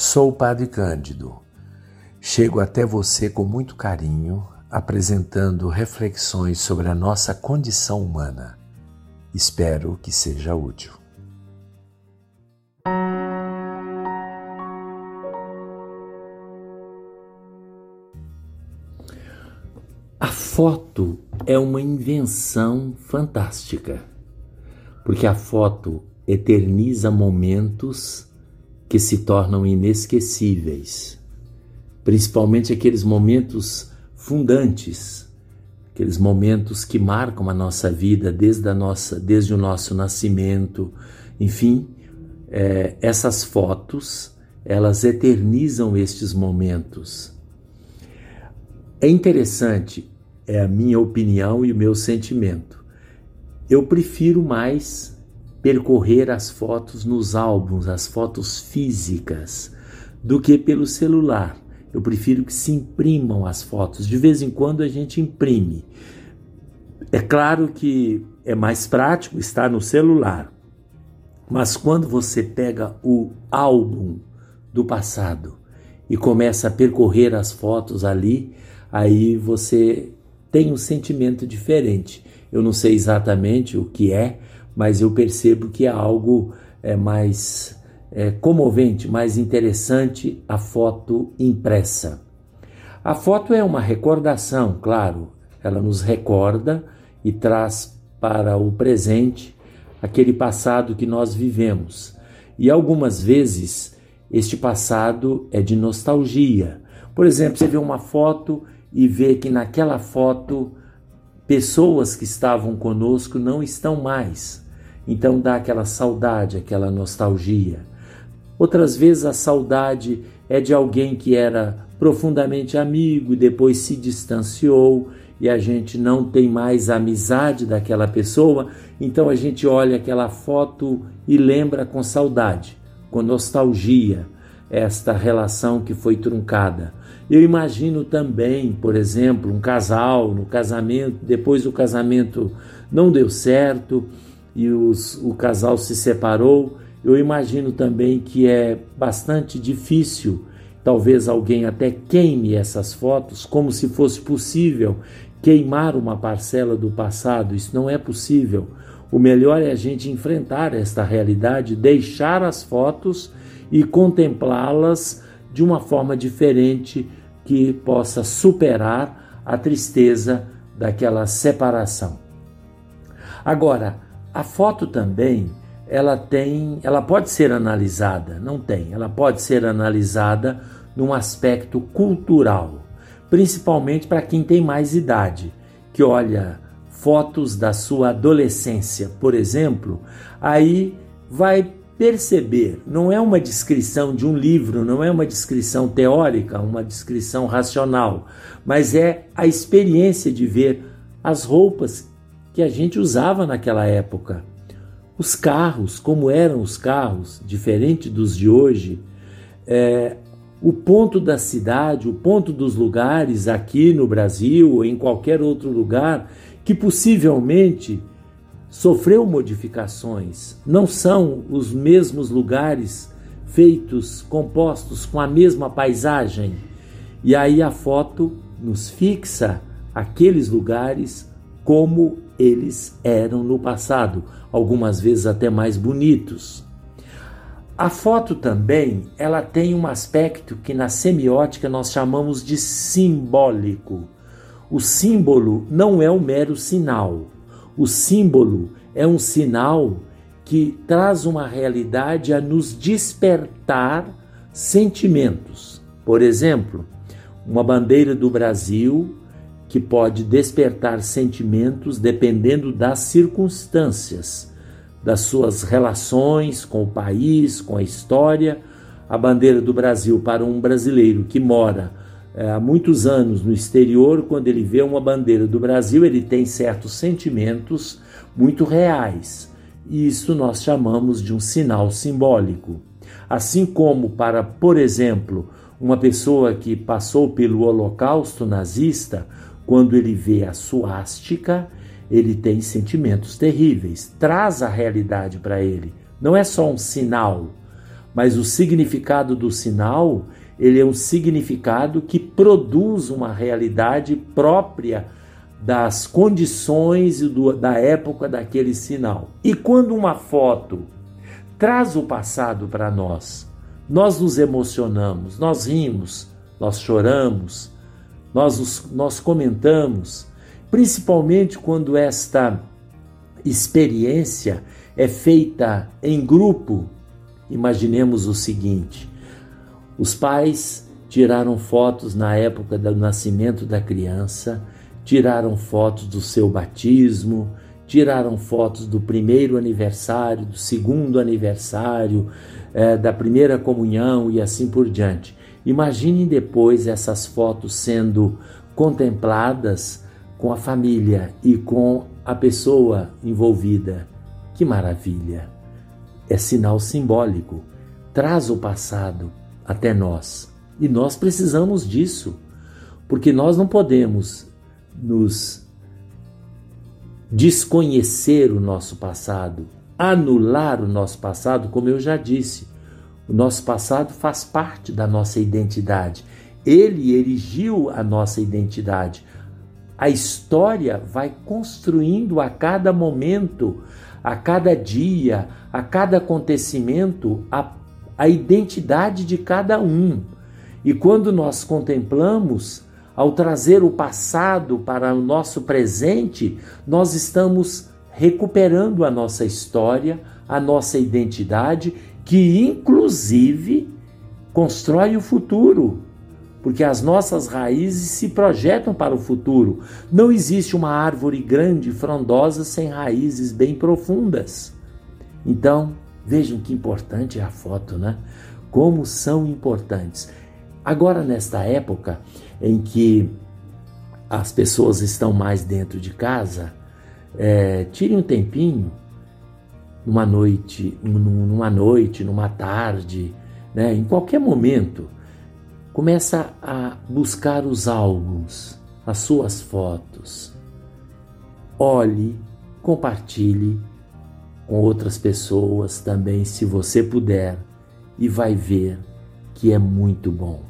Sou o Padre Cândido. Chego até você com muito carinho, apresentando reflexões sobre a nossa condição humana. Espero que seja útil. A foto é uma invenção fantástica, porque a foto eterniza momentos que se tornam inesquecíveis, principalmente aqueles momentos fundantes, aqueles momentos que marcam a nossa vida desde, a nossa, desde o nosso nascimento, enfim, é, essas fotos elas eternizam estes momentos. É interessante, é a minha opinião e o meu sentimento. Eu prefiro mais percorrer as fotos nos álbuns, as fotos físicas, do que pelo celular. Eu prefiro que se imprimam as fotos. De vez em quando a gente imprime. É claro que é mais prático estar no celular, mas quando você pega o álbum do passado e começa a percorrer as fotos ali, aí você tem um sentimento diferente. Eu não sei exatamente o que é, mas eu percebo que é algo é, mais é, comovente, mais interessante a foto impressa. A foto é uma recordação, claro, ela nos recorda e traz para o presente aquele passado que nós vivemos. E algumas vezes este passado é de nostalgia. Por exemplo, você vê uma foto e vê que naquela foto pessoas que estavam conosco não estão mais. Então dá aquela saudade, aquela nostalgia. Outras vezes a saudade é de alguém que era profundamente amigo e depois se distanciou e a gente não tem mais amizade daquela pessoa, então a gente olha aquela foto e lembra com saudade, com nostalgia, esta relação que foi truncada. Eu imagino também, por exemplo, um casal no casamento, depois o casamento não deu certo e os, o casal se separou, eu imagino também que é bastante difícil. Talvez alguém até queime essas fotos como se fosse possível queimar uma parcela do passado. Isso não é possível. O melhor é a gente enfrentar esta realidade, deixar as fotos e contemplá-las de uma forma diferente que possa superar a tristeza daquela separação. Agora, a foto também, ela tem, ela pode ser analisada, não tem, ela pode ser analisada num aspecto cultural, principalmente para quem tem mais idade, que olha fotos da sua adolescência, por exemplo, aí vai perceber, não é uma descrição de um livro, não é uma descrição teórica, uma descrição racional, mas é a experiência de ver as roupas que a gente usava naquela época. Os carros, como eram os carros, diferente dos de hoje, é, o ponto da cidade, o ponto dos lugares aqui no Brasil ou em qualquer outro lugar que possivelmente sofreu modificações. Não são os mesmos lugares feitos, compostos com a mesma paisagem. E aí a foto nos fixa aqueles lugares como eles eram no passado, algumas vezes até mais bonitos. A foto também, ela tem um aspecto que na semiótica nós chamamos de simbólico. O símbolo não é um mero sinal. O símbolo é um sinal que traz uma realidade a nos despertar sentimentos. Por exemplo, uma bandeira do Brasil que pode despertar sentimentos dependendo das circunstâncias, das suas relações com o país, com a história. A bandeira do Brasil para um brasileiro que mora é, há muitos anos no exterior, quando ele vê uma bandeira do Brasil, ele tem certos sentimentos muito reais. E isso nós chamamos de um sinal simbólico. Assim como para, por exemplo, uma pessoa que passou pelo Holocausto nazista, quando ele vê a suástica, ele tem sentimentos terríveis, traz a realidade para ele. Não é só um sinal, mas o significado do sinal, ele é um significado que produz uma realidade própria das condições do, da época daquele sinal. E quando uma foto traz o passado para nós, nós nos emocionamos, nós rimos, nós choramos, nós, nós comentamos, principalmente quando esta experiência é feita em grupo. Imaginemos o seguinte: os pais tiraram fotos na época do nascimento da criança tiraram fotos do seu batismo, tiraram fotos do primeiro aniversário, do segundo aniversário, é, da primeira comunhão e assim por diante. Imaginem depois essas fotos sendo contempladas com a família e com a pessoa envolvida. Que maravilha! É sinal simbólico, traz o passado até nós. E nós precisamos disso, porque nós não podemos nos desconhecer o nosso passado, anular o nosso passado, como eu já disse. O nosso passado faz parte da nossa identidade. Ele erigiu a nossa identidade. A história vai construindo a cada momento, a cada dia, a cada acontecimento, a, a identidade de cada um. E quando nós contemplamos ao trazer o passado para o nosso presente, nós estamos recuperando a nossa história, a nossa identidade, que inclusive constrói o futuro, porque as nossas raízes se projetam para o futuro. Não existe uma árvore grande, frondosa, sem raízes bem profundas. Então, vejam que importante é a foto, né? Como são importantes. Agora, nesta época em que as pessoas estão mais dentro de casa, é, tire um tempinho, numa noite, numa noite, numa tarde, né, em qualquer momento, começa a buscar os álbuns, as suas fotos. Olhe, compartilhe com outras pessoas também, se você puder, e vai ver que é muito bom.